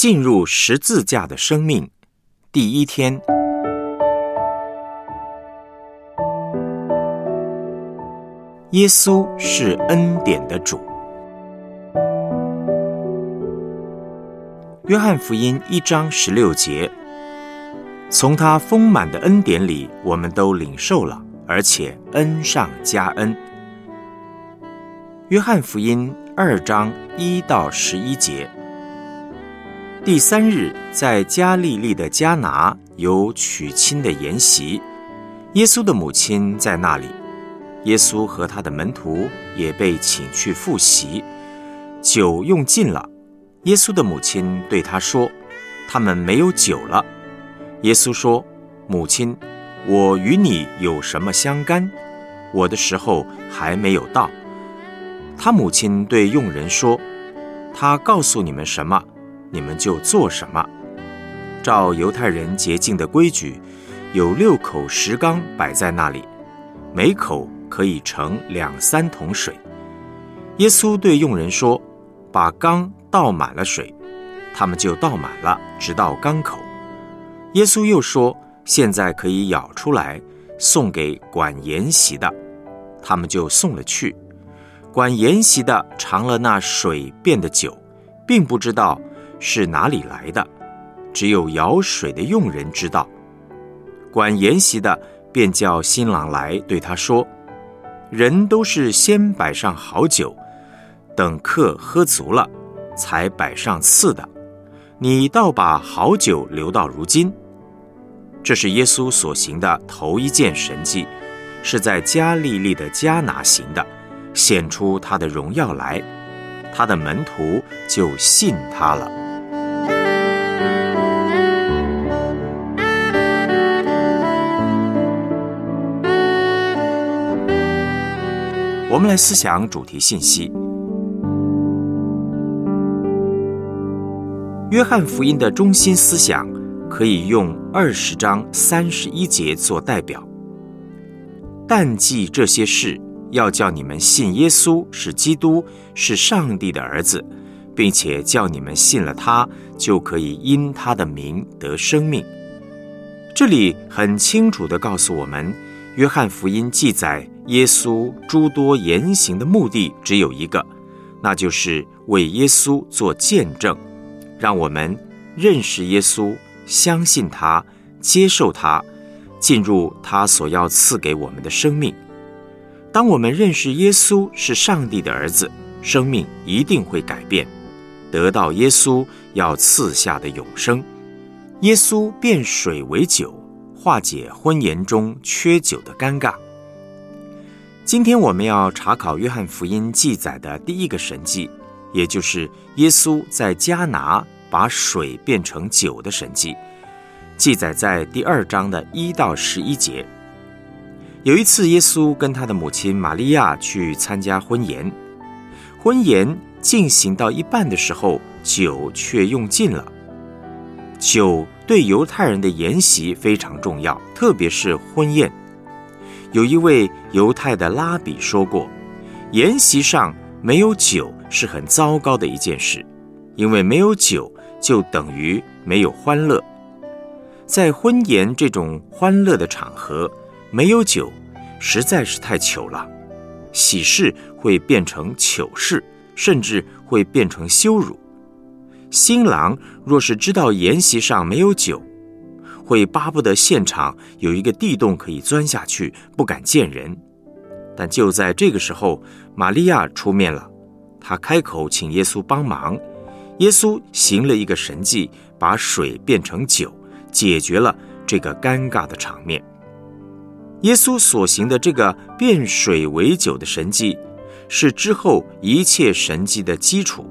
进入十字架的生命，第一天。耶稣是恩典的主。约翰福音一章十六节，从他丰满的恩典里，我们都领受了，而且恩上加恩。约翰福音二章一到十一节，第三日，在加利利的加拿有娶亲的筵席，耶稣的母亲在那里。耶稣和他的门徒也被请去复习，酒用尽了。耶稣的母亲对他说：“他们没有酒了。”耶稣说：“母亲，我与你有什么相干？我的时候还没有到。”他母亲对佣人说：“他告诉你们什么，你们就做什么。照犹太人洁净的规矩，有六口石缸摆在那里，每口。”可以盛两三桶水。耶稣对佣人说：“把缸倒满了水。”他们就倒满了，直到缸口。耶稣又说：“现在可以舀出来，送给管筵席的。”他们就送了去。管筵席的尝了那水变的酒，并不知道是哪里来的，只有舀水的佣人知道。管筵席的便叫新郎来，对他说。人都是先摆上好酒，等客喝足了，才摆上次的。你倒把好酒留到如今。这是耶稣所行的头一件神迹，是在加利利的迦拿行的，显出他的荣耀来，他的门徒就信他了。我们来思想主题信息。约翰福音的中心思想可以用二十章三十一节做代表。但记这些事，要叫你们信耶稣是基督，是上帝的儿子，并且叫你们信了他，就可以因他的名得生命。这里很清楚的告诉我们，约翰福音记载。耶稣诸多言行的目的只有一个，那就是为耶稣做见证，让我们认识耶稣、相信他、接受他，进入他所要赐给我们的生命。当我们认识耶稣是上帝的儿子，生命一定会改变，得到耶稣要赐下的永生。耶稣变水为酒，化解婚宴中缺酒的尴尬。今天我们要查考约翰福音记载的第一个神迹，也就是耶稣在加拿把水变成酒的神迹，记载在第二章的一到十一节。有一次，耶稣跟他的母亲玛利亚去参加婚宴，婚宴进行到一半的时候，酒却用尽了。酒对犹太人的筵席非常重要，特别是婚宴。有一位犹太的拉比说过：“筵席上没有酒是很糟糕的一件事，因为没有酒就等于没有欢乐。在婚宴这种欢乐的场合，没有酒实在是太糗了。喜事会变成糗事，甚至会变成羞辱。新郎若是知道筵席上没有酒，会巴不得现场有一个地洞可以钻下去，不敢见人。但就在这个时候，玛利亚出面了，她开口请耶稣帮忙。耶稣行了一个神迹，把水变成酒，解决了这个尴尬的场面。耶稣所行的这个变水为酒的神迹，是之后一切神迹的基础。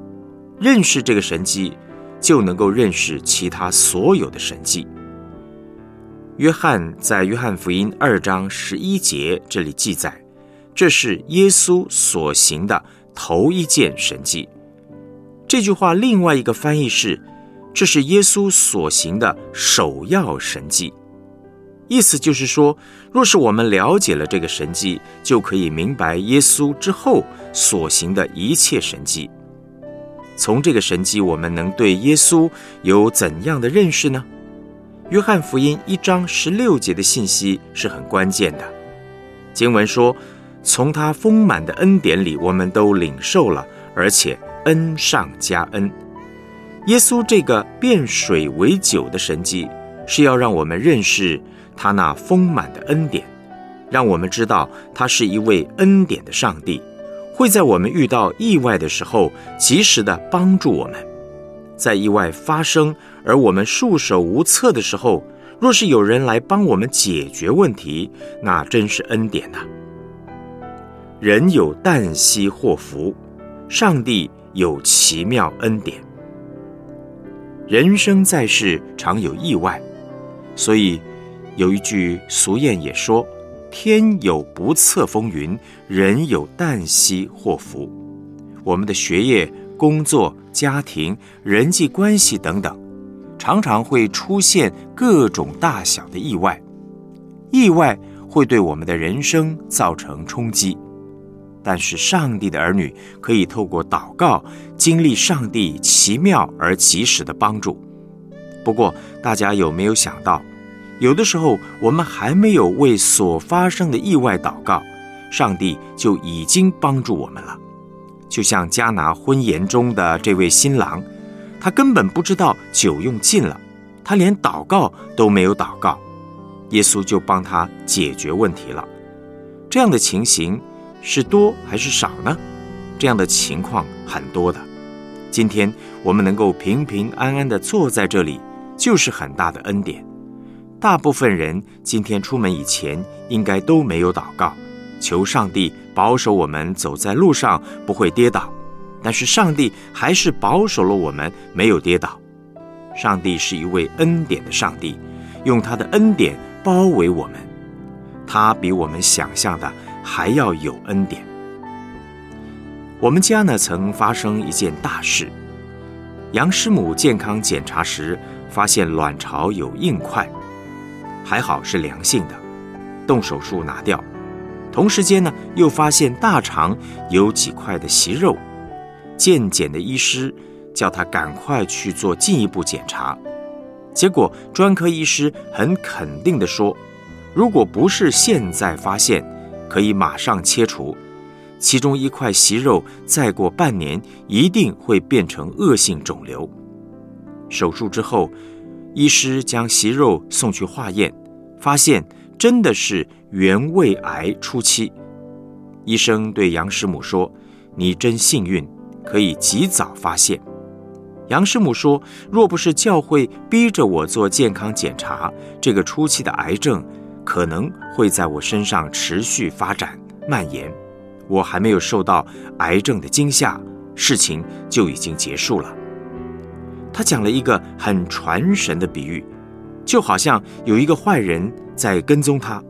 认识这个神迹，就能够认识其他所有的神迹。约翰在约翰福音二章十一节这里记载，这是耶稣所行的头一件神迹。这句话另外一个翻译是，这是耶稣所行的首要神迹。意思就是说，若是我们了解了这个神迹，就可以明白耶稣之后所行的一切神迹。从这个神迹，我们能对耶稣有怎样的认识呢？约翰福音一章十六节的信息是很关键的。经文说：“从他丰满的恩典里，我们都领受了，而且恩上加恩。”耶稣这个变水为酒的神迹，是要让我们认识他那丰满的恩典，让我们知道他是一位恩典的上帝。会在我们遇到意外的时候，及时的帮助我们。在意外发生而我们束手无策的时候，若是有人来帮我们解决问题，那真是恩典呐。人有旦夕祸福，上帝有奇妙恩典。人生在世常有意外，所以有一句俗谚也说。天有不测风云，人有旦夕祸福。我们的学业、工作、家庭、人际关系等等，常常会出现各种大小的意外。意外会对我们的人生造成冲击，但是上帝的儿女可以透过祷告，经历上帝奇妙而及时的帮助。不过，大家有没有想到？有的时候，我们还没有为所发生的意外祷告，上帝就已经帮助我们了。就像加拿婚宴中的这位新郎，他根本不知道酒用尽了，他连祷告都没有祷告，耶稣就帮他解决问题了。这样的情形是多还是少呢？这样的情况很多的。今天我们能够平平安安地坐在这里，就是很大的恩典。大部分人今天出门以前应该都没有祷告，求上帝保守我们走在路上不会跌倒。但是上帝还是保守了我们没有跌倒。上帝是一位恩典的上帝，用他的恩典包围我们。他比我们想象的还要有恩典。我们家呢曾发生一件大事，杨师母健康检查时发现卵巢有硬块。还好是良性的，动手术拿掉。同时间呢，又发现大肠有几块的息肉。健检的医师叫他赶快去做进一步检查。结果专科医师很肯定地说，如果不是现在发现，可以马上切除。其中一块息肉再过半年一定会变成恶性肿瘤。手术之后。医师将息肉送去化验，发现真的是原位癌初期。医生对杨师母说：“你真幸运，可以及早发现。”杨师母说：“若不是教会逼着我做健康检查，这个初期的癌症可能会在我身上持续发展蔓延。我还没有受到癌症的惊吓，事情就已经结束了。”他讲了一个很传神的比喻，就好像有一个坏人在跟踪他，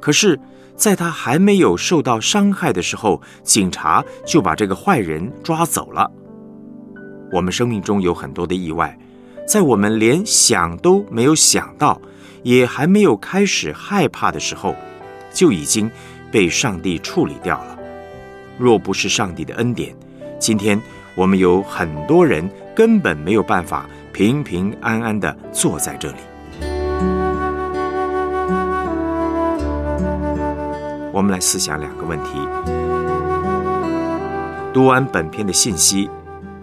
可是，在他还没有受到伤害的时候，警察就把这个坏人抓走了。我们生命中有很多的意外，在我们连想都没有想到，也还没有开始害怕的时候，就已经被上帝处理掉了。若不是上帝的恩典，今天我们有很多人。根本没有办法平平安安的坐在这里。我们来思想两个问题：读完本篇的信息，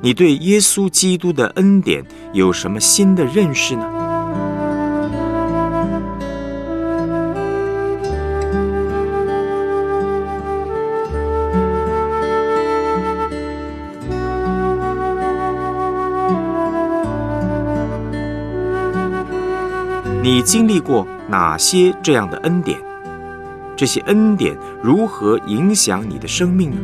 你对耶稣基督的恩典有什么新的认识呢？你经历过哪些这样的恩典？这些恩典如何影响你的生命呢？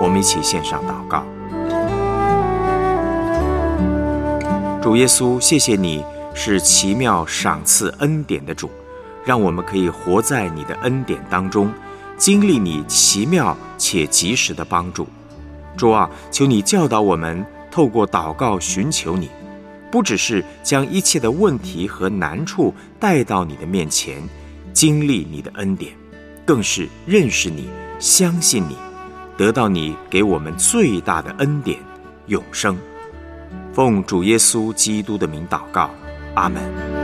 我们一起献上祷告，主耶稣，谢谢你。是奇妙赏赐恩典的主，让我们可以活在你的恩典当中，经历你奇妙且及时的帮助。主啊，求你教导我们，透过祷告寻求你，不只是将一切的问题和难处带到你的面前，经历你的恩典，更是认识你、相信你，得到你给我们最大的恩典——永生。奉主耶稣基督的名祷告，阿门。